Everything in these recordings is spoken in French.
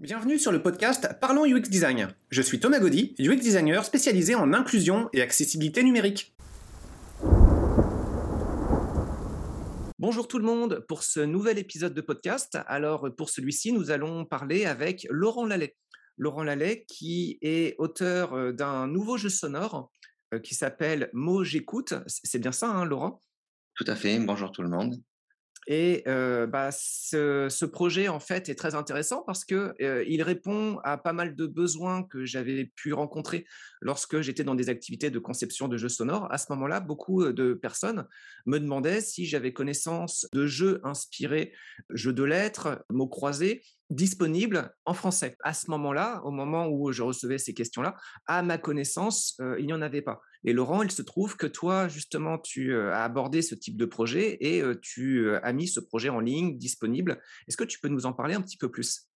Bienvenue sur le podcast Parlons UX Design. Je suis Thomas Gaudy, UX designer spécialisé en inclusion et accessibilité numérique. Bonjour tout le monde pour ce nouvel épisode de podcast. Alors pour celui-ci, nous allons parler avec Laurent Lallet. Laurent Lallet qui est auteur euh, d'un nouveau jeu sonore euh, qui s'appelle Mots j'écoute. C'est bien ça, hein, Laurent? Tout à fait. Bonjour tout le monde. Et bah, ce, projet, en fait, est très intéressant parce qu'il il répond à pas mal de besoins que j'avais pu rencontrer lorsque j'étais dans des activités de conception de jeux sonores. À ce moment-là, beaucoup de personnes me demandaient si j'avais connaissance de jeux inspirés, jeux de lettres, mots croisés, disponibles en français. À ce moment-là, au moment où je recevais ces questions-là, à ma connaissance, il n'y en avait pas. Et Laurent, il se trouve que toi, justement, tu as abordé ce type de projet et tu as mis ce projet en ligne, disponible. Est-ce que tu peux nous en parler un petit peu plus?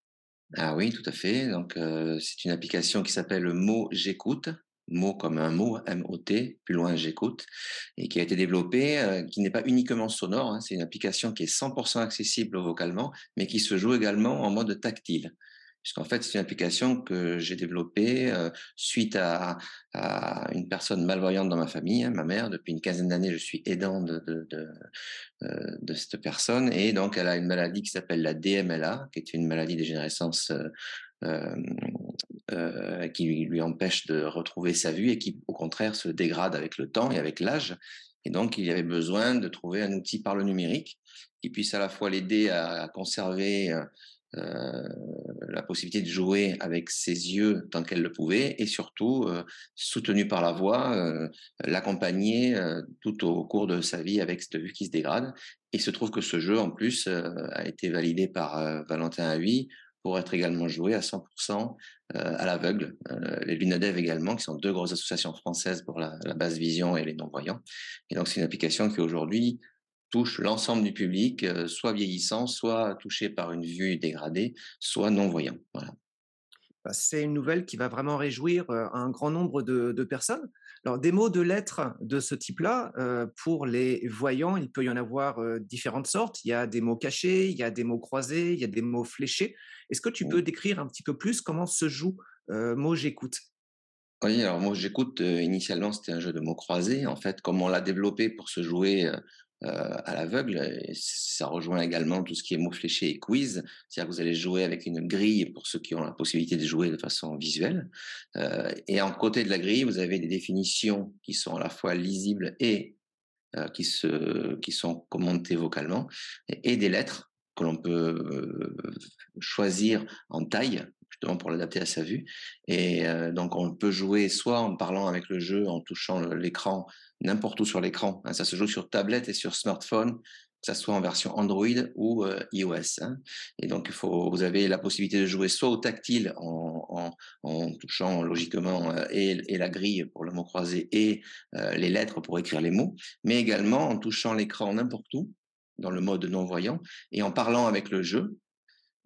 Ah oui, tout à fait. Donc, c'est une application qui s'appelle Mot J'écoute. Mot comme un mot, M-O-T, plus loin j'écoute, et qui a été développée, qui n'est pas uniquement sonore, hein. c'est une application qui est 100% accessible vocalement, mais qui se joue également en mode tactile puisqu'en fait, c'est une application que j'ai développée euh, suite à, une personne malvoyante dans ma famille, hein, ma mère. Depuis une quinzaine d'années, je suis aidant euh, de, cette personne. Et donc, elle a une maladie qui s'appelle la DMLA, qui est une maladie dégénérescence euh, qui lui, empêche de retrouver sa vue et qui, au contraire, se dégrade avec le temps et avec l'âge. Et donc, il y avait besoin de trouver un outil par le numérique qui puisse à la fois l'aider à, conserver la possibilité de jouer avec ses yeux tant qu'elle le pouvait et surtout euh, soutenu par la voix, euh, l'accompagner tout au cours de sa vie avec cette vue qui se dégrade. Il se trouve que ce jeu en plus a été validé par Valentin Ahui pour être également joué à 100% à l'aveugle. les Lunadev également, qui sont deux grosses associations françaises pour la, la basse vision et les non-voyants. Et donc c'est une application qui aujourd'hui touche l'ensemble du public, euh, soit vieillissant, soit touché par une vue dégradée, soit non-voyant. Voilà. Bah, c'est une nouvelle qui va vraiment réjouir euh, un grand nombre de, personnes. Alors, des mots de lettres de ce type-là, euh, pour les voyants, il peut y en avoir différentes sortes. Il y a des mots cachés, il y a des mots croisés, il y a des mots fléchés. Est-ce que tu peux décrire un petit peu plus comment se joue mot j'écoute? Oui, alors moi j'écoute, initialement c'était un jeu de mots croisés. En fait, comme on l'a développé pour se jouer euh, à l'aveugle. Ça rejoint également tout ce qui est mots fléchés et quiz. C'est-à-dire que vous allez jouer avec une grille pour ceux qui ont la possibilité de jouer de façon visuelle. Euh, et en côté de la grille, vous avez des définitions qui sont à la fois lisibles et euh, qui, se, qui sont commentées vocalement, et, des lettres que l'on peut choisir en taille justement pour l'adapter à sa vue. Et donc on peut jouer soit en parlant avec le jeu, en touchant l'écran n'importe où sur l'écran. Hein. Ça se joue sur tablette et sur smartphone, que ce soit en version Android ou euh, iOS. Hein. Et donc, il faut, vous avez la possibilité de jouer soit au tactile en, en, touchant logiquement euh, et, et, la grille pour le mot croisé et euh, les lettres pour écrire les mots, mais également en touchant l'écran n'importe où dans le mode non-voyant et en parlant avec le jeu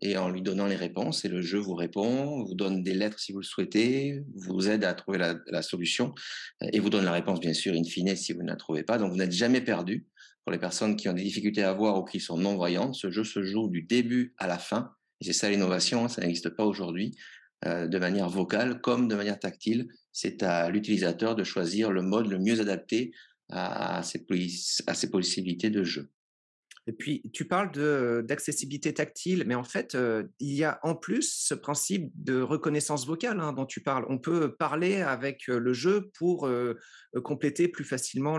et en lui donnant les réponses. Et le jeu vous répond, vous donne des lettres si vous le souhaitez, vous aide à trouver la, solution et vous donne la réponse, bien sûr, in fine, si vous ne la trouvez pas. Donc, vous n'êtes jamais perdu. Pour les personnes qui ont des difficultés à voir ou qui sont non-voyantes, ce jeu se joue du début à la fin. Et c'est ça l'innovation, hein, ça n'existe pas aujourd'hui, euh, de manière vocale comme de manière tactile. C'est à l'utilisateur de choisir le mode le mieux adapté à ses possibilités de jeu. Et puis, tu parles d'accessibilité tactile, mais en fait, il y a en plus ce principe de reconnaissance vocale hein, dont tu parles. On peut parler avec le jeu pour compléter plus facilement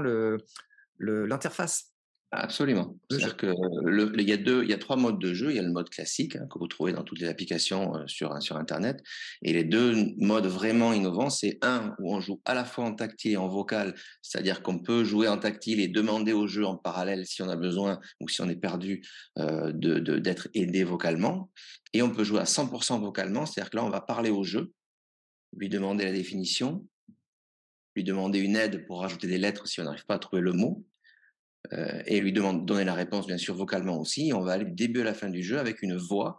l'interface. Absolument. C'est-à-dire que le, il y a deux, il y a trois modes de jeu. Il y a le mode classique hein, que vous trouvez dans toutes les applications euh, sur sur Internet, et les deux modes vraiment innovants, c'est un où on joue à la fois en tactile et en vocal, c'est-à-dire qu'on peut jouer en tactile et demander au jeu en parallèle si on a besoin ou si on est perdu euh, de d'être aidé vocalement, et on peut jouer à 100% vocalement, c'est-à-dire que là on va parler au jeu, lui demander la définition, lui demander une aide pour rajouter des lettres si on n'arrive pas à trouver le mot euh, et lui demande, donner la réponse bien sûr vocalement aussi. On va aller du début à la fin du jeu avec une voix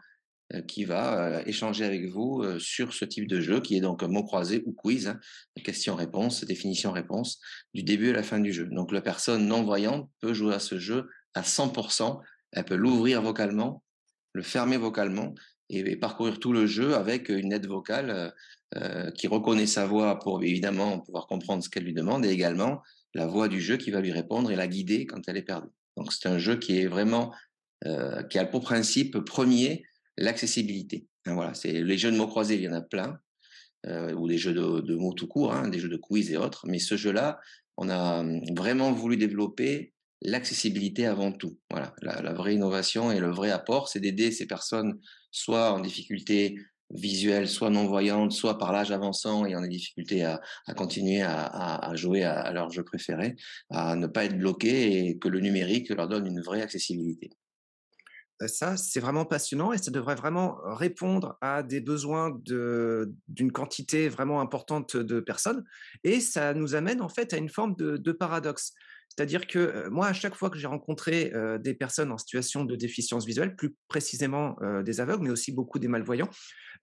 euh, qui va euh, échanger avec vous sur ce type de jeu qui est donc un mot croisé ou quiz, hein, question-réponse, définition-réponse, du début à la fin du jeu. Donc la personne non-voyante peut jouer à ce jeu à 100%, elle peut l'ouvrir vocalement, le fermer vocalement, et, parcourir tout le jeu avec une aide vocale qui reconnaît sa voix pour évidemment pouvoir comprendre ce qu'elle lui demande et également la voix du jeu qui va lui répondre et la guider quand elle est perdue. Donc c'est un jeu qui est vraiment qui a pour principe premier l'accessibilité. Hein, voilà, c'est les jeux de mots croisés, il y en a plein, ou des jeux de, mots tout court, hein, des jeux de quiz et autres. Mais ce jeu-là, on a hum, vraiment voulu développer l'accessibilité avant tout. Voilà, la, vraie innovation et le vrai apport, c'est d'aider ces personnes soit en difficulté visuelle, soit non-voyante, soit par l'âge avançant et en difficulté à, à continuer à, à, jouer à, leur jeu préféré, à ne pas être bloqués et que le numérique leur donne une vraie accessibilité ça, c'est vraiment passionnant et ça devrait vraiment répondre à des besoins d'une quantité vraiment importante de personnes. Et ça nous amène en fait à une forme de, paradoxe. C'est-à-dire que moi, à chaque fois que j'ai rencontré des personnes en situation de déficience visuelle, plus précisément des aveugles, mais aussi beaucoup des malvoyants,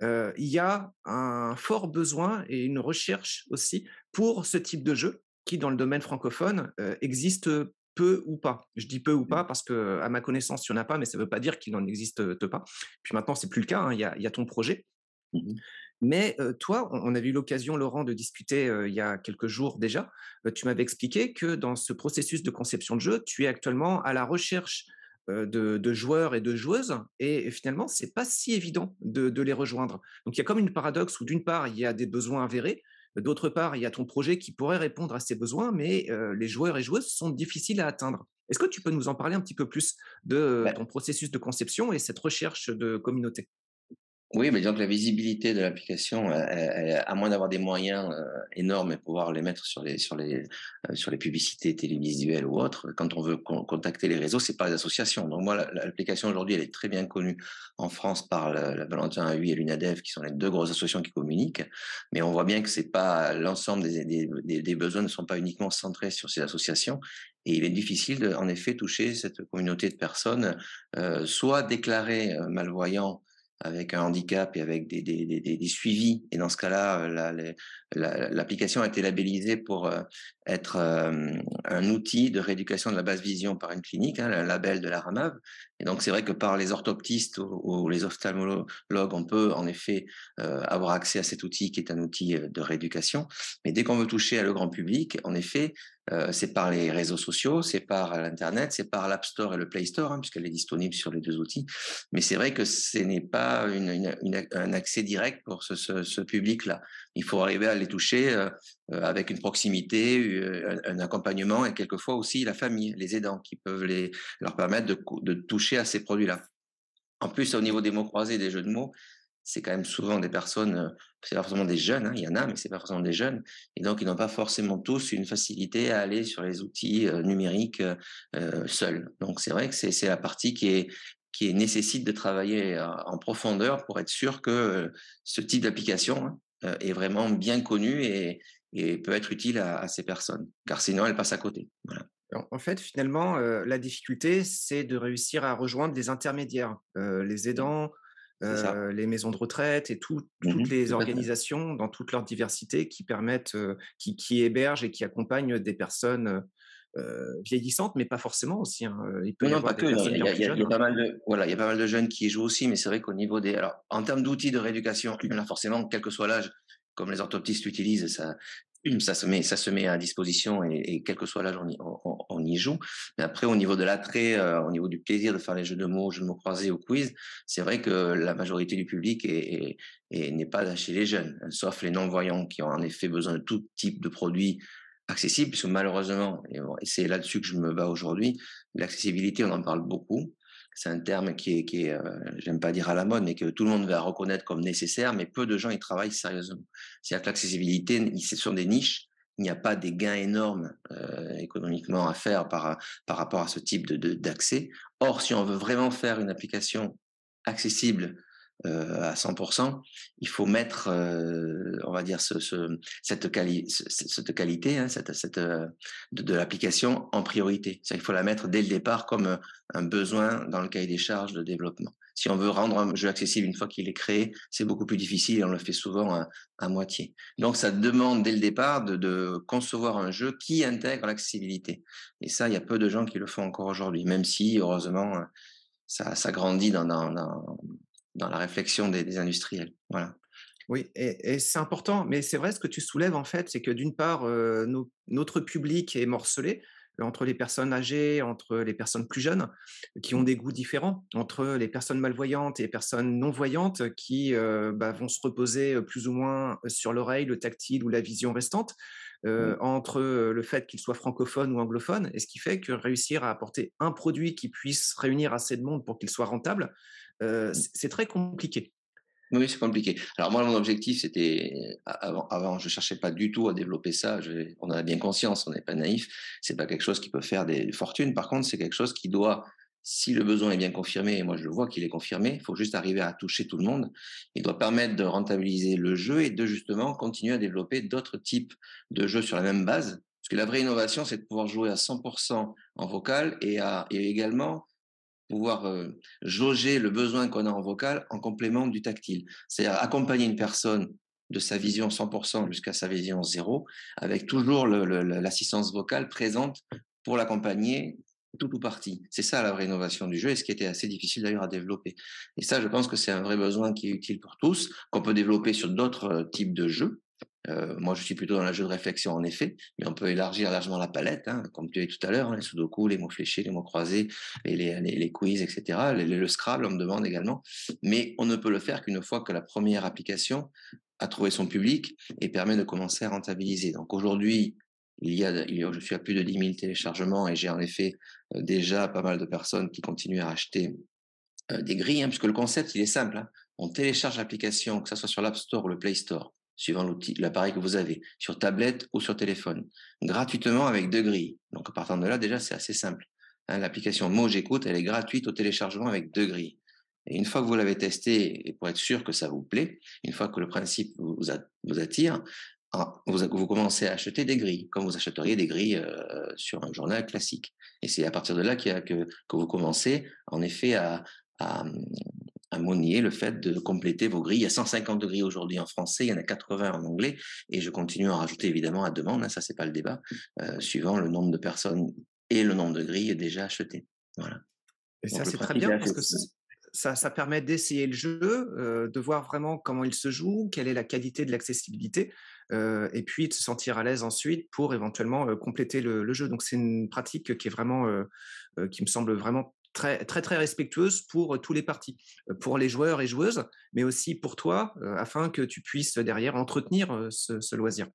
il y a un fort besoin et une recherche aussi pour ce type de jeu qui, dans le domaine francophone, existe peu ou pas. Je dis peu ou pas mmh. parce que, à ma connaissance, il n'y en a pas, mais ça ne veut pas dire qu'il n'en existe pas. Puis maintenant, c'est plus le cas. Hein, il y, a, ton projet. Mmh mais toi, on, avait eu l'occasion, Laurent, de discuter il y a quelques jours déjà. tu m'avais expliqué que dans ce processus de conception de jeu, tu es actuellement à la recherche de, joueurs et de joueuses, et, finalement, c'est pas si évident de, de, les rejoindre. Donc il y a comme une paradoxe où d'une part, il y a des besoins avérés, D'autre part, il y a ton projet qui pourrait répondre à ces besoins, mais les joueurs et joueuses sont difficiles à atteindre. Est-ce que tu peux nous en parler un petit peu plus de bah ton processus de conception et cette recherche de communauté? Oui, mais que la visibilité de l'application, à moins d'avoir des moyens euh, énormes et pouvoir les mettre sur les sur les euh, sur les publicités télévisuelles ou autres, quand on veut contacter les réseaux, c'est pas les associations. Donc moi, l'application aujourd'hui, elle est très bien connue en France par la, Valentin AUI et l'UNADEV, qui sont les deux grosses associations qui communiquent. Mais on voit bien que c'est pas l'ensemble des, des, des, besoins ne sont pas uniquement centrés sur ces associations. Et il est difficile, de, en effet, toucher cette communauté de personnes, euh, soit déclarées euh, malvoyants avec un handicap et avec des, suivis. Et dans ce cas-là, l'application a été labellisée pour euh, être euh, un outil de rééducation de la basse vision par une clinique, hein, le label de la RAMAV. Et donc c'est vrai que par les orthoptistes ou, les ophtalmologues, on peut en effet euh, avoir accès à cet outil qui est un outil de rééducation. Mais dès qu'on veut toucher à le grand public, en effet, euh, c'est par les réseaux sociaux, c'est par l'internet, c'est par l'App Store et le Play Store, hein, puisqu'elle est disponible sur les deux outils. Mais c'est vrai que ce n'est pas un accès direct pour ce, public-là. Il faut arriver à les toucher euh, euh avec une proximité, un, accompagnement et quelquefois aussi la famille, les aidants, qui peuvent leur permettre de, de toucher à ces produits-là. En plus, au niveau des mots croisés, des jeux de mots, c'est quand même souvent des personnes, euh, c'est pas forcément des jeunes, hein, il y en a, mais c'est pas forcément des jeunes, et donc ils n'ont pas forcément tous une facilité à aller sur les outils euh, numériques euh, seuls. Donc c'est vrai que c'est la partie qui est qui nécessite de travailler en profondeur pour être sûr que ce type d'application hein, est vraiment bien connu et, et peut être utile à, ces personnes, car sinon elles passent à côté. En fait, finalement, la difficulté, c'est de réussir à rejoindre des intermédiaires, les aidants, les maisons de retraite et mmh toutes les organisations dans toute leur diversité qui permettent, qui, qui, hébergent et qui accompagnent des personnes vieillissantes, mais pas forcément aussi. Hein. Il peut y avoir pas que. Il y, a, pas mal de voilà, il y a pas mal de jeunes qui y jouent aussi, mais c'est vrai qu'au niveau des alors en termes d'outils de rééducation, a forcément, quel que soit l'âge, comme les orthoptistes l'utilisent, ça, ça se met, ça se met à disposition et, quel que soit l'âge, on y, on, y, joue. Mais après, au niveau de l'attrait, euh, au niveau du plaisir de faire les jeux de mots, jeux de mots croisés ou quiz, c'est vrai que la majorité du public est, n'est pas chez les jeunes, sauf les non-voyants qui ont en effet besoin de tout type de produits accessibles, puisque malheureusement, et c'est là-dessus que je me bats aujourd'hui, l'accessibilité, on en parle beaucoup c'est un terme qui est, qui euh, j'aime pas dire à la mode, mais que tout le monde va reconnaître comme nécessaire, mais peu de gens y travaillent sérieusement. C'est-à-dire que l'accessibilité, ce sont des niches, il n'y a pas des gains énormes euh, économiquement à faire par, par rapport à ce type de, d'accès. Or, si on veut vraiment faire une application accessible à 100%, il faut mettre, euh, on va dire, ce, ce, cette, cette, qualité hein, cette, cette, euh, de, de l'application en priorité. Il faut la mettre dès le départ comme un besoin dans le cahier des charges de développement. Si on veut rendre un jeu accessible une fois qu'il est créé, c'est beaucoup plus difficile et on le fait souvent à, à moitié. Donc ça demande dès le départ de, de concevoir un jeu qui intègre l'accessibilité. Et ça, il y a peu de gens qui le font encore aujourd'hui, même si, heureusement, ça, ça grandit dans, dans, dans dans la réflexion des, industriels. Voilà. Oui, et, c'est important, mais c'est vrai ce que tu soulèves en fait, c'est que d'une part, notre public est morcelé, entre les personnes âgées, entre les personnes plus jeunes, qui ont mmh. des goûts différents, entre les personnes malvoyantes et les personnes non-voyantes, qui euh, bah, vont se reposer euh, plus ou moins sur l'oreille, le tactile ou la vision restante, euh, mmh. entre le fait qu'ils soient francophones ou anglophones, et ce qui fait que réussir à apporter un produit qui puisse réunir assez de monde pour qu'il soit rentable, c'est très compliqué. Oui, c'est compliqué. Alors moi, mon objectif, c'était avant, avant, je cherchais pas du tout à développer ça. on en a bien conscience, on n'est pas naïf. C'est pas quelque chose qui peut faire des fortunes. Par contre, c'est quelque chose qui doit, si le besoin est bien confirmé, et moi je le vois qu'il est confirmé, il faut juste arriver à toucher tout le monde. Il doit permettre de rentabiliser le jeu et de justement continuer à développer d'autres types de jeux sur la même base. Parce que la vraie innovation, c'est de pouvoir jouer à 100% en vocal et, à, et également pouvoir euh, jauger le besoin qu'on a en vocal en complément du tactile. C'est-à-dire accompagner une personne de sa vision 100% jusqu'à sa vision zéro, avec toujours l'assistance vocale présente pour l'accompagner tout ou partie. C'est ça la vraie innovation du jeu et ce qui était assez difficile d'ailleurs à développer. Et ça, je pense que c'est un vrai besoin qui est utile pour tous, qu'on peut développer sur d'autres euh, types de jeux. Euh, moi, je suis plutôt dans le jeu de réflexion, en effet, mais on peut élargir largement la palette, hein, comme tu as dit tout à l'heure, hein, les sudoku, les mots fléchés, les mots croisés, les, les, les quiz, etc. le Scrabble, on me demande également. Mais on ne peut le faire qu'une fois que la première application a trouvé son public et permet de commencer à rentabiliser. Donc aujourd'hui, il y, a, je suis à plus de 10 000 téléchargements et j'ai en effet euh, déjà pas mal de personnes qui continuent à acheter euh, des grilles, hein, puisque le concept, il est simple. On télécharge l'application, que ce soit sur l'App Store ou le Play Store suivant l'appareil que vous avez, sur tablette ou sur téléphone, gratuitement avec deux grilles. Donc, à partir de là, déjà, c'est assez simple. Hein, l'application Mo J'écoute, elle est gratuite au téléchargement avec deux grilles. Et une fois que vous l'avez testé, et pour être sûr que ça vous plaît, une fois que le principe vous, attire, vous, commencez à acheter des grilles, comme vous achèteriez des grilles euh, sur un journal classique. Et c'est à partir de là que, que vous commencez, en effet, à monnier le fait de compléter vos grilles. Il y a 150 grilles aujourd'hui en français, il y en a 80 en anglais, et je continue à en rajouter évidemment à demande, hein, ça c'est pas le débat, euh, suivant le nombre de personnes et le nombre de grilles déjà achetées. Voilà. Et ça c'est très bien parce que ça, ça, permet d'essayer le jeu, euh, de voir vraiment comment il se joue, quelle est la qualité de l'accessibilité, euh, et puis de se sentir à l'aise ensuite pour éventuellement compléter le, le, jeu. Donc c'est une pratique qui est vraiment, qui me semble vraiment très, très, très respectueuse pour euh, tous les partis, euh, pour les joueurs et joueuses, mais aussi pour toi, euh, afin que tu puisses derrière entretenir ce loisir.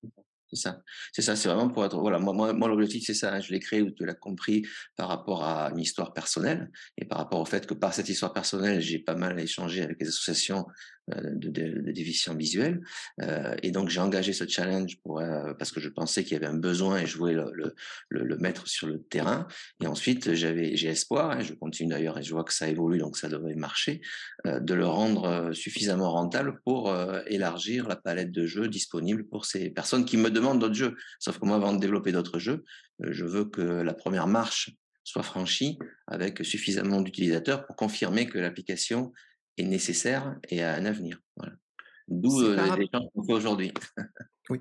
C'est ça. C'est ça. C'est vraiment pour être. Voilà. Moi, moi, l'objectif, c'est ça. Hein. Je l'ai créé, tu l'as compris, par rapport à une histoire personnelle et par rapport au fait que par cette histoire personnelle, j'ai pas mal échangé avec les associations de, de, de visuels. Euh, et donc, j'ai engagé ce challenge pour, euh, parce que je pensais qu'il y avait un besoin et je voulais le, le, mettre sur le terrain. Et ensuite, j'avais, j'ai espoir, et hein, je continue d'ailleurs, et je vois que ça évolue, donc ça devrait marcher, de le rendre suffisamment rentable pour élargir la palette de jeux disponible pour ces personnes qui me demandent d'autres jeux. Sauf que moi, avant de développer d'autres jeux, euh, je veux que la première marche soit franchie avec suffisamment d'utilisateurs pour confirmer que l'application est nécessaire et a un avenir. D'où euh, les qu'on fait aujourd'hui. oui.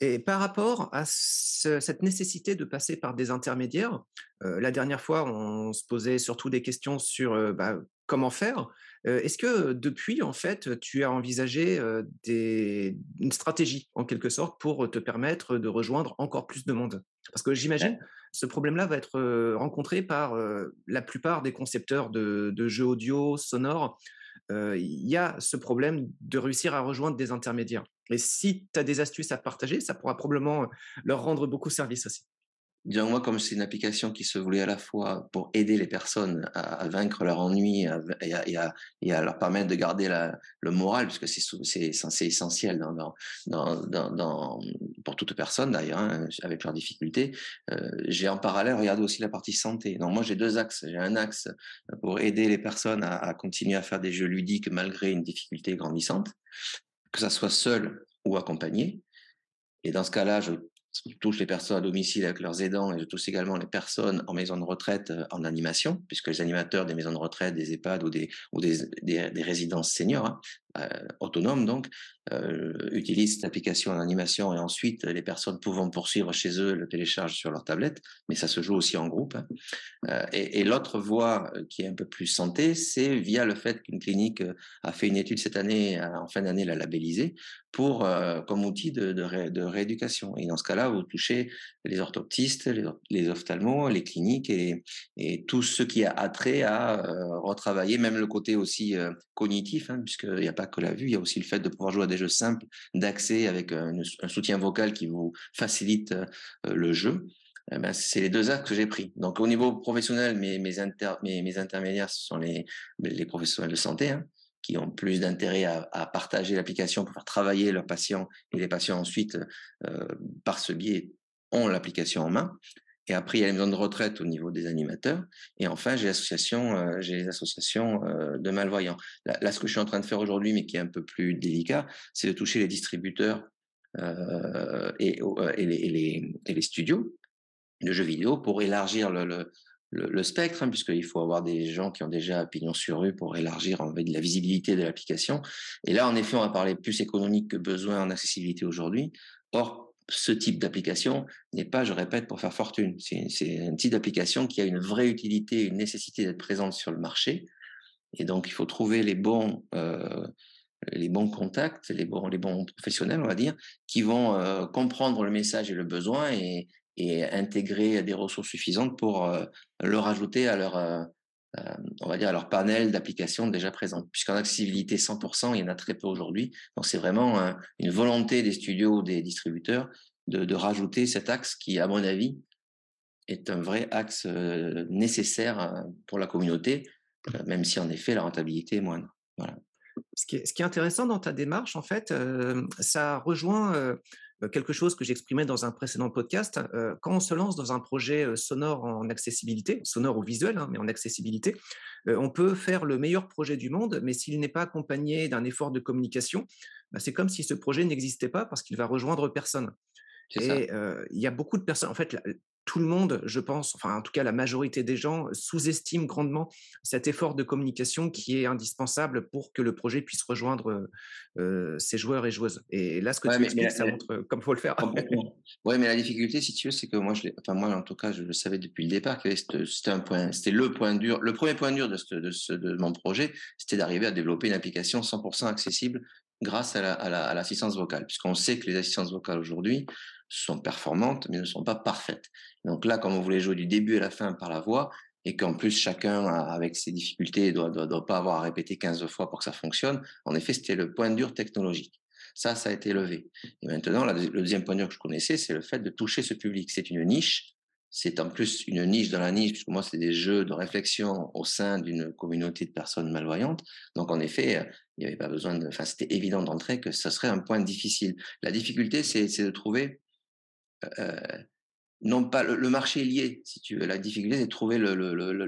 Et par rapport à cette nécessité de passer par des intermédiaires, euh, la dernière fois, on se posait surtout des questions sur bah, comment faire. Est-ce que depuis, en fait, tu as envisagé des, une stratégie, en quelque sorte, pour te permettre de rejoindre encore plus de monde? Parce que j'imagine, ce problème-là va être rencontré par la plupart des concepteurs de, jeux audio, sonores. Il y a ce problème de réussir à rejoindre des intermédiaires. Et si tu as des astuces à partager, ça pourra probablement leur rendre beaucoup service aussi. Moi, comme c'est une application qui se voulait à la fois pour aider les personnes à, vaincre leur ennui et à, et, à, leur permettre de garder le moral, puisque c'est essentiel dans, pour toute personne d'ailleurs, hein, avec leurs difficultés, euh, j'ai en parallèle regardé aussi la partie santé. Donc moi, j'ai deux axes. J'ai un axe pour aider les personnes à, à continuer à faire des jeux ludiques malgré une difficulté grandissante, que ça soit seul ou accompagné. Et dans ce cas-là, je je touche les personnes à domicile avec leurs aidants et je touche également les personnes en maison de retraite euh, en animation, puisque les animateurs des maisons de retraite, des EHPAD ou des, résidences seniors, hein, autonome donc, euh, utilisent cette application en animation et ensuite les personnes pouvant poursuivre chez eux le téléchargent sur leur tablette, mais ça se joue aussi en groupe. Hein. Euh, et, l'autre voie qui est un peu plus santé, c'est via le fait qu'une clinique a fait une étude cette année, en fin d'année l'a labellisée, pour, comme outil de, de, de, rééducation. Et dans ce cas-là, vous touchez les orthoptistes, les, les ophtalmos, les cliniques et, et, tout ce qui a attrait à retravailler, même le côté aussi cognitif, hein, puisqu'il n'y a pas que la vue, il y a aussi le fait de pouvoir jouer à des jeux simples d'accès avec un, soutien vocal qui vous facilite euh, le jeu. Eh ben, c'est les deux actes que j'ai pris. Donc au niveau professionnel, mes, intermédiaires, ce sont les, professionnels de santé, hein, qui ont plus d'intérêt à, partager l'application pour faire travailler leurs patients, et les patients ensuite, euh, par ce biais, ont l'application en main. Et après, il y a les maisons de retraite au niveau des animateurs. Et enfin, j'ai l'association, euh, j'ai les associations euh, de malvoyants. Là, ce que je suis en train de faire aujourd'hui, mais qui est un peu plus délicat, c'est de toucher les distributeurs euh, et, les, et, les, et, les, studios de jeux vidéo pour élargir le, le, le, spectre, hein, puisqu'il faut avoir des gens qui ont déjà pignon sur rue pour élargir en fait, la visibilité de l'application. Et là, en effet, on va parler plus économique que besoin en accessibilité aujourd'hui. Or, ce type d'application n'est pas, je répète, pour faire fortune. C'est un type d'application qui a une vraie utilité, une nécessité d'être présente sur le marché. Et donc, il faut trouver les bons, euh, contacts, les bons, professionnels, on va dire, qui vont euh, comprendre le message et le besoin et, intégrer des ressources suffisantes pour euh, le rajouter à leur, euh, on va dire, à leur panel d'applications déjà présentes. Puisqu'en accessibilité 100%, il y en a très peu aujourd'hui. Donc, c'est vraiment une volonté des studios, des distributeurs, de, rajouter cet axe qui, à mon avis, est un vrai axe euh, nécessaire euh, pour la communauté, même si en effet la rentabilité est moindre. Voilà. Ce qui, est, intéressant dans ta démarche, en fait, ça rejoint quelque chose que j'exprimais dans un précédent podcast. Euh, quand on se lance dans un projet euh, sonore en accessibilité, sonore ou visuel, hein, mais en accessibilité, on peut faire le meilleur projet du monde, mais s'il n'est pas accompagné d'un effort de communication, bah, c'est comme si ce projet n'existait pas parce qu'il va rejoindre personne. Et il y a beaucoup de personnes. En fait, tout le monde, je pense, enfin en tout cas la majorité des gens, sous-estiment grandement cet effort de communication qui est indispensable pour que le projet puisse rejoindre euh, ses joueurs et joueuses. Et là, ce que tu expliques, ça montre comme il faut le faire. oui, mais la difficulté, si tu veux, c'est que moi, je enfin moi en tout cas, je le savais depuis le départ que c'était un point, c'était le point dur, le premier point dur de, ce, de, ce, de mon projet, c'était d'arriver à développer une application 100% accessible grâce à l'assistance vocale, puisqu'on sait que les assistances vocales aujourd'hui sont performantes, mais ne sont pas parfaites. Donc là, comme on voulait jouer du début à la fin par la voix, et qu'en plus chacun, avec ses difficultés, doit, doit, pas avoir à répéter 15 fois pour que ça fonctionne, en effet, c'était le point dur technologique. Ça, ça a été levé. Et maintenant, le deuxième point dur que je connaissais, c'est le fait de toucher ce public. C'est une niche. C'est en plus une niche dans la niche, puisque moi, c'est des jeux de réflexion au sein d'une communauté de personnes malvoyantes. Donc, en effet, il n'y avait pas besoin de, enfin, c'était évident d'entrer que ce serait un point difficile. La difficulté, c'est de trouver non pas le, marché est lié, si tu veux. La difficulté, c'est de trouver le, le,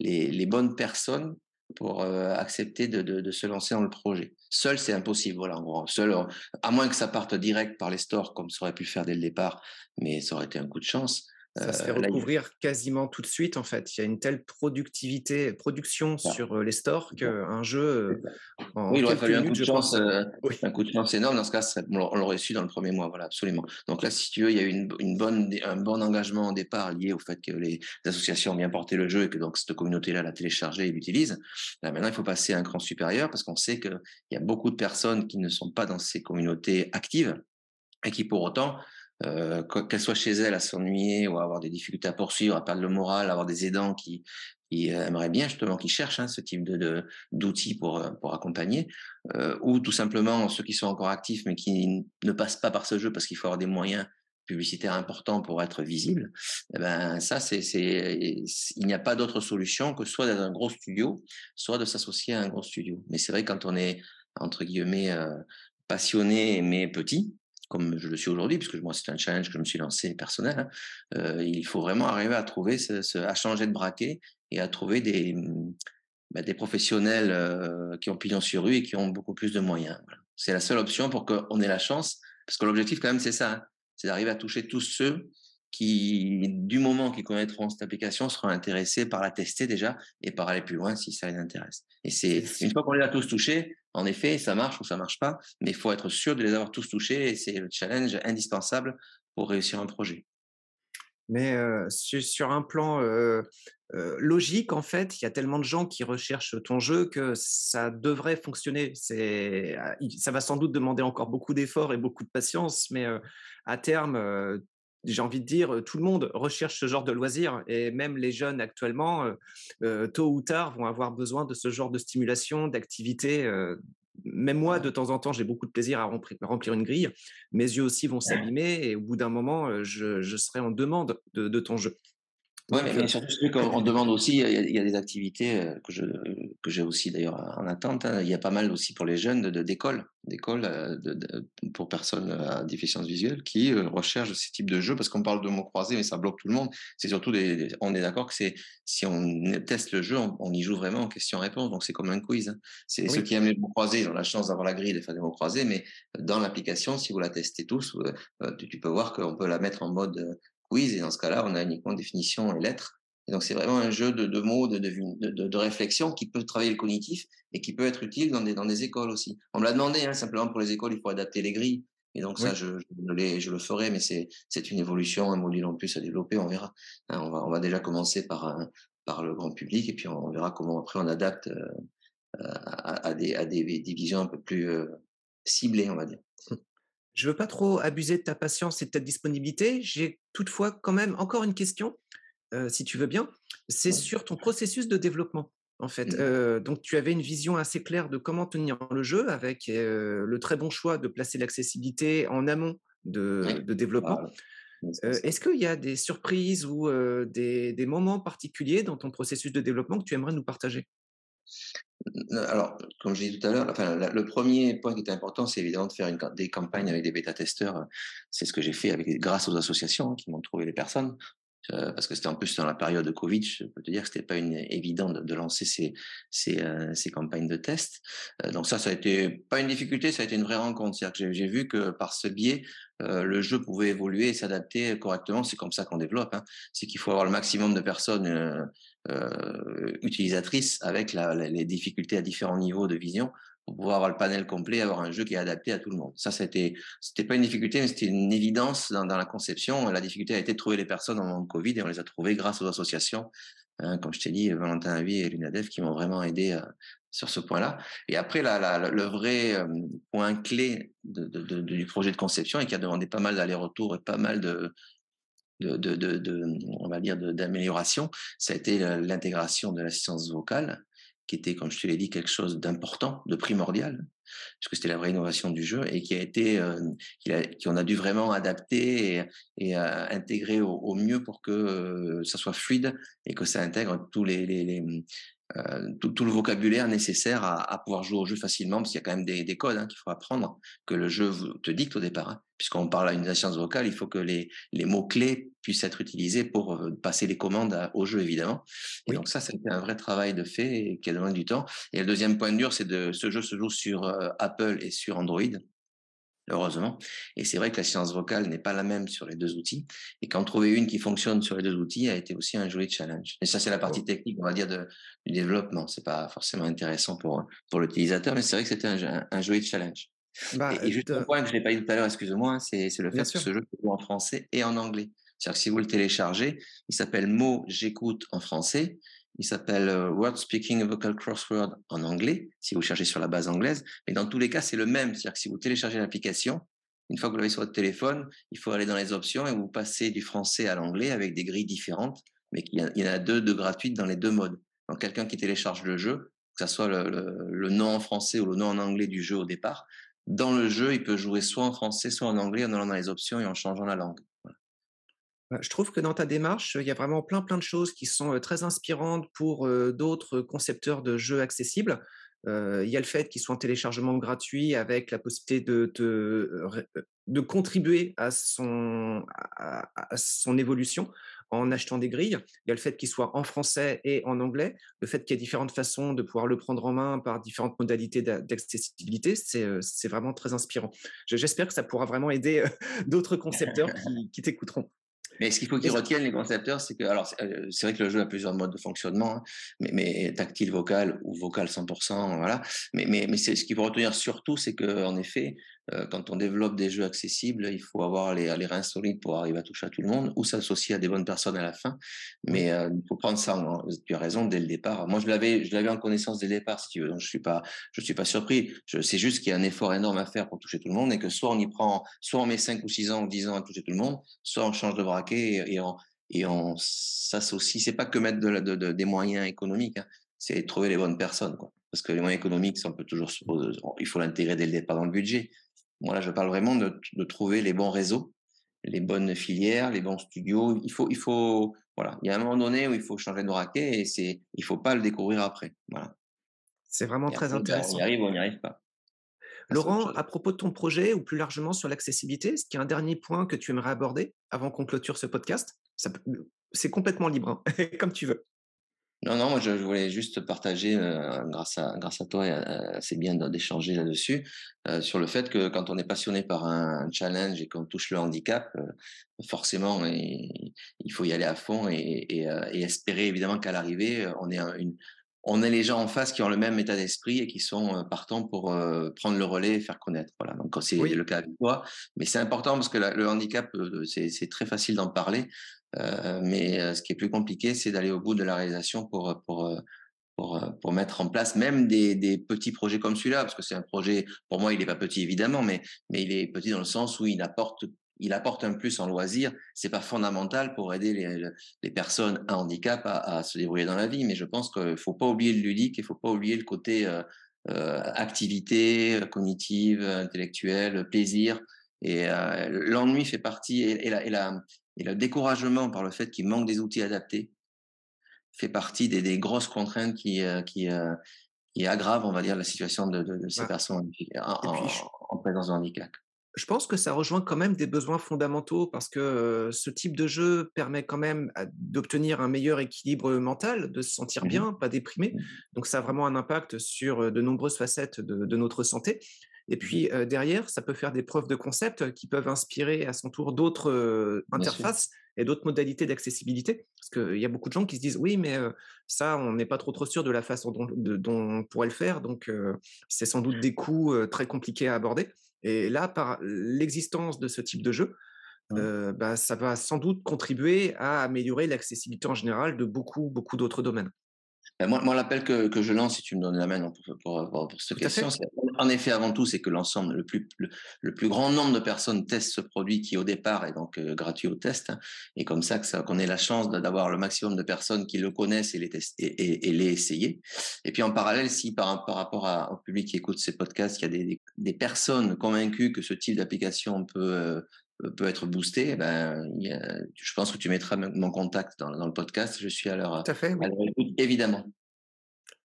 les, bonnes personnes pour euh, accepter de, de, se lancer dans le projet. Seul, c'est impossible. Voilà, en gros. Seul, à moins que ça parte direct par les stores, comme ça aurait pu faire dès le départ, mais ça aurait été un coup de chance. Ça se fait euh, recouvrir quasiment tout de suite, en fait. Il y a une telle productivité, production sur euh, les stores qu'un jeu. Euh, en oui, il aurait fallu un coup de chance, un coup de chance énorme. Dans ce cas, on l'aurait su dans le premier mois, voilà, absolument. Donc là, si tu veux, il y a eu une, une bonne, un bon engagement au départ lié au fait que les associations ont bien porté le jeu et que donc cette communauté-là l'a téléchargé et l'utilise. Là, maintenant, il faut passer à un cran supérieur parce qu'on sait qu'il y a beaucoup de personnes qui ne sont pas dans ces communautés actives et qui, pour autant, euh, qu'elle soit chez elle à s'ennuyer ou à avoir des difficultés à poursuivre, à perdre le moral, à avoir des aidants qui, euh, aimeraient bien justement, qui cherchent hein, ce type de d'outils pour euh, pour accompagner, ou tout simplement ceux qui sont encore actifs mais qui ne passent pas par ce jeu parce qu'il faut avoir des moyens publicitaires importants pour être visible. Eh ben ça c'est c'est il n'y a pas d'autre solution que soit d'être un gros studio, soit de s'associer à un gros studio. Mais c'est vrai quand on est entre guillemets passionné mais petit, comme je le suis aujourd'hui, puisque moi c'est un challenge que je me suis lancé personnel, hein, euh, il faut vraiment arriver à trouver, ce, ce, à changer de braquet et à trouver des, bah, des professionnels euh, qui ont pignon sur rue et qui ont beaucoup plus de moyens. Voilà. C'est la seule option pour qu'on ait la chance, parce que l'objectif quand même c'est ça, hein, c'est d'arriver à toucher tous ceux qui, du moment qu'ils connaîtront cette application, seront intéressés par la tester déjà et par aller plus loin si ça les intéresse. Et c'est une fois qu'on les a tous touchés, En effet, ça marche ou ça marche pas, mais il faut être sûr de les avoir tous touchés et c'est le challenge indispensable pour réussir un projet. Mais sur un plan logique, en fait, il y a tellement de gens qui recherchent ton jeu que ça devrait fonctionner. Ça va sans doute demander encore beaucoup d'efforts et beaucoup de patience, mais à terme, j'ai envie de dire, tout le monde recherche ce genre de loisirs et même les jeunes actuellement, tôt ou tard, vont avoir besoin de ce genre de stimulation, d'activité même moi, de temps en temps, j'ai beaucoup de plaisir à remplir une grille. Mes yeux aussi vont s'abîmer et au bout d'un moment, je, serai en demande de ton jeu. Oui, mais, surtout qu'on demande aussi, il y, a, des activités euh, que je que j'ai aussi d'ailleurs en attente. Hein. Il y a pas mal aussi pour les jeunes d'écoles, d'écoles euh, de, pour personnes à déficience visuelle qui euh, recherchent ce type de jeu parce qu'on parle de mots croisés, mais ça bloque tout le monde. C'est surtout des, on est d'accord que c'est si on teste le jeu, on, y joue vraiment en question-réponse, donc c'est comme un quiz. Hein. C'est ceux qui aiment les mots croisés, ils ont la chance d'avoir la grille de faire des mots croisés, mais dans l'application, si vous la testez tous, tu peux voir qu'on peut la mettre en mode quiz, et dans ce cas-là, on a uniquement définition et lettres. Et donc, c'est vraiment un jeu de, de mots, de, de, de, réflexion qui peut travailler le cognitif et qui peut être utile dans des, dans des écoles aussi. On me l'a demandé, hein, simplement pour les écoles, il faut adapter les grilles. Et donc, ça, je, je, je, le ferai, mais c'est une évolution, un module en plus à développer, on verra. Hein, on, va, on va déjà commencer par, par le grand public et puis on, verra comment après on adapte euh, à, à, des, à des divisions un peu plus euh, ciblées, on va dire. Je ne veux pas trop abuser de ta patience et de ta disponibilité. J'ai toutefois quand même encore une question, si tu veux bien. C'est sur ton processus de développement. En fait, mmh. donc tu avais une vision assez claire de comment tenir le jeu avec le très bon choix de placer l'accessibilité en amont de, développement. Est-ce qu'il y a des surprises ou des, des, moments particuliers dans ton processus de développement que tu aimerais nous partager? Alors, comme je disais tout à l'heure, le premier point qui était important, c'est évidemment de faire des campagnes avec des bêta-testeurs. C'est ce que j'ai fait avec, grâce aux associations hein, qui m'ont trouvé les personnes. Euh, parce que c'était en plus dans la période de Covid, je peux te dire que c'était pas une, évident de, lancer ces, ces, euh, ces, campagnes de test. Euh, donc ça, ça a été pas une difficulté, ça a été une vraie rencontre. C'est-à-dire que j'ai vu que par ce biais, le jeu pouvait évoluer et s'adapter correctement. C'est comme ça qu'on développe. Hein. C'est qu'il faut avoir le maximum de personnes euh, utilisatrice avec la, les difficultés à différents niveaux de vision pour pouvoir avoir le panel complet, avoir un jeu qui est adapté à tout le monde. Ça, c'était, c'était pas une difficulté, mais c'était une évidence dans, la conception. La difficulté a été de trouver les personnes en moment de Covid et on les a trouvées grâce aux associations, hein, comme je t'ai dit, Valentin Avi et Lunadev qui m'ont vraiment aidé euh, sur ce point-là. Et après, le vrai euh, point clé du projet de conception et qui a demandé pas mal d'allers-retours et pas mal de, on va dire, d'amélioration, ça a été l'intégration de l'assistance vocale, qui était, comme je te l'ai dit, quelque chose d'important, de primordial, parce que c'était la vraie innovation du jeu et qui a été, euh, qu'on a, dû vraiment adapter et, euh, intégrer au, mieux pour que euh, ça soit fluide et que ça intègre tous les, euh, tout, le vocabulaire nécessaire à, pouvoir jouer au jeu facilement, parce qu'il y a quand même des, codes hein, qu'il faut apprendre, que le jeu te dicte au départ. Hein. Puisqu'on parle à une science vocale, il faut que les, les mots-clés puissent être utilisés pour euh, passer les commandes au jeu, évidemment. Et donc ça, c'était un vrai travail de fait et qui a demandé du temps. Et le deuxième point dur, c'est de ce jeu se joue sur euh, Apple et sur Android heureusement. Et c'est vrai que la science vocale n'est pas la même sur les deux outils. Et qu'en trouver une qui fonctionne sur les deux outils a été aussi un joli challenge. Et ça, c'est la partie technique, on va dire, de, du développement. C'est pas forcément intéressant pour, pour l'utilisateur, mais c'est vrai que c'était un, un, joli challenge. Bah, et, juste un point que je n'ai pas dit tout à l'heure, excuse-moi, hein, c'est le fait que ce jeu se joue en français et en anglais. C'est-à-dire que si vous le téléchargez, il s'appelle Mot j'écoute en français il s'appelle euh, Word Speaking Vocal Crossword en anglais, si vous cherchez sur la base anglaise. Mais dans tous les cas, c'est le même. C'est-à-dire que si vous téléchargez l'application, une fois que vous l'avez sur votre téléphone, il faut aller dans les options et vous passez du français à l'anglais avec des grilles différentes, mais il y, en a deux de gratuites dans les deux modes. Donc quelqu'un qui télécharge le jeu, que ce soit le, nom en français ou le nom en anglais du jeu au départ, dans le jeu, il peut jouer soit en français, soit en anglais en allant dans les options et en changeant la langue. Bah, je trouve que dans ta démarche, il y a vraiment plein plein de choses qui sont très inspirantes pour d'autres concepteurs de jeux accessibles. il y a le fait qu'ils soient en téléchargement gratuit avec la possibilité de, de, contribuer à son, à, son évolution en achetant des grilles. Il y a le fait qu'il soit en français et en anglais. Le fait qu'il y ait différentes façons de pouvoir le prendre en main par différentes modalités d'accessibilité, c'est vraiment très inspirant. J'espère que ça pourra vraiment aider d'autres concepteurs qui t'écouteront. Mais ce qu'il faut qu'ils retiennent les concepteurs, c'est que, alors c'est vrai que le jeu a plusieurs modes de fonctionnement, hein, mais, mais, tactile vocal ou vocal 100%, voilà. Mais, mais, mais ce qu'il faut retenir surtout, c'est que en effet, euh, quand on développe des jeux accessibles, il faut avoir les, les, reins solides pour arriver à toucher à tout le monde ou s'associer à des bonnes personnes à la fin. Mais euh, il faut prendre ça. tu as raison dès le départ. Moi, je l'avais, je l'avais en connaissance dès le départ, si tu veux. Donc, je suis pas, je suis pas surpris. C'est juste qu'il y a un effort énorme à faire pour toucher tout le monde et que soit on y prend, soit on met 5 ou 6 ans ou 10 ans à toucher tout le monde, soit on change de braquet et, on, et on s'associe. C'est pas que mettre de, de, des moyens économiques, hein. c'est trouver les bonnes personnes, quoi. Parce que les moyens économiques, on peut toujours, il faut l'intégrer dès le départ dans le budget. Moi, là, je parle vraiment de, de, trouver les bons réseaux, les bonnes filières, les bons studios. Il faut, il faut, voilà. Il y a un moment donné où il faut changer de raquet et c'est, il faut pas le découvrir après. Voilà. C'est vraiment très intéressant. On y arrive ou on n'y arrive pas. Laurent, à propos de ton projet ou plus largement sur l'accessibilité, est-ce qu'il y a un dernier point que tu aimerais aborder avant qu'on clôture ce podcast? C'est complètement libre, hein, comme tu veux. Non, non, moi je, voulais juste partager, euh, grâce, à, grâce à toi, euh, c'est bien d'échanger là-dessus, euh, sur le fait que quand on est passionné par un, challenge et qu'on touche le handicap, forcément, il, faut y aller à fond et, et, et espérer évidemment qu'à l'arrivée, on ait une, on est les gens en face qui ont le même état d'esprit et qui sont partants pour prendre le relais et faire connaître. Voilà. Donc c'est le cas avec toi, mais c'est important parce que le handicap, c'est très facile d'en parler, mais ce qui est plus compliqué, c'est d'aller au bout de la réalisation pour pour pour, pour mettre en place même des, petits projets comme celui-là, parce que c'est un projet, pour moi, il n'est pas petit évidemment, mais mais il est petit dans le sens où il apporte il apporte un plus en loisir. C'est pas fondamental pour aider les, les personnes à handicap à, se débrouiller dans la vie, mais je pense qu'il faut pas oublier le ludique, il faut pas oublier le côté euh, euh activité euh, cognitive, intellectuelle, plaisir. Et euh, l'ennui fait partie et, la, et, le découragement par le fait qu'il manque des outils adaptés fait partie des, des grosses contraintes qui, qui, qui aggravent, on va dire, la situation de, de, de ces personnes en, en, en présence de handicap je pense que ça rejoint quand même des besoins fondamentaux parce que ce type de jeu permet quand même d'obtenir un meilleur équilibre mental, de se sentir mmh bien, pas déprimé. Mmh Donc ça a vraiment un impact sur de nombreuses facettes de, notre santé. Et puis derrière, ça peut faire des preuves de concept qui peuvent inspirer à son tour d'autres interfaces et d'autres modalités d'accessibilité. Parce qu'il y a beaucoup de gens qui se disent oui, mais ça, on n'est pas trop trop sûr de la façon dont, dont on pourrait le faire. Donc c'est sans doute des coûts très compliqués à aborder. Et là, par l'existence de ce type de jeu, euh, bah, ça va sans doute contribuer à améliorer l'accessibilité en général de beaucoup, beaucoup d'autres domaines. Ben, moi, moi l'appel que, que, je lance, si tu me donnes la main pour, pour, pour, cette question, en effet, avant tout, c'est que l'ensemble, le plus, le, plus grand nombre de personnes testent ce produit qui, au départ, est donc euh, gratuit au test. Hein, et comme ça, qu'on ait la chance d'avoir le maximum de personnes qui le connaissent et les, et, et, et, les essayer. Et puis, en parallèle, si par, par rapport à, au public qui écoute ces podcasts, il y a des, des, personnes convaincues que ce type d'application peut, euh, peut être boosté, eh ben, je pense que tu mettras mon contact dans, dans le podcast. Je suis à leur, Tout à fait, écoute, évidemment.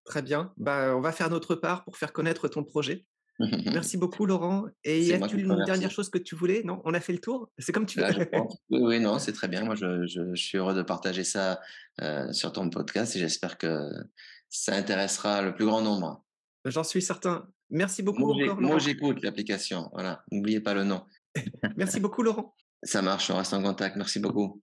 Très bien. Bah, on va faire notre part pour faire connaître ton projet. Merci beaucoup, Laurent. Et y a-t-il une dernière chose que tu voulais? Non, on a fait le tour? C'est comme tu veux. oui, oui, non, c'est très bien. Moi, je, je, suis heureux de partager ça euh, sur ton podcast et j'espère que ça intéressera le plus grand nombre. J'en suis certain. Merci beaucoup. Moi, j'écoute l'application. Voilà, n'oubliez pas le nom. Merci beaucoup, Laurent. Ça marche, on reste en contact. Merci beaucoup.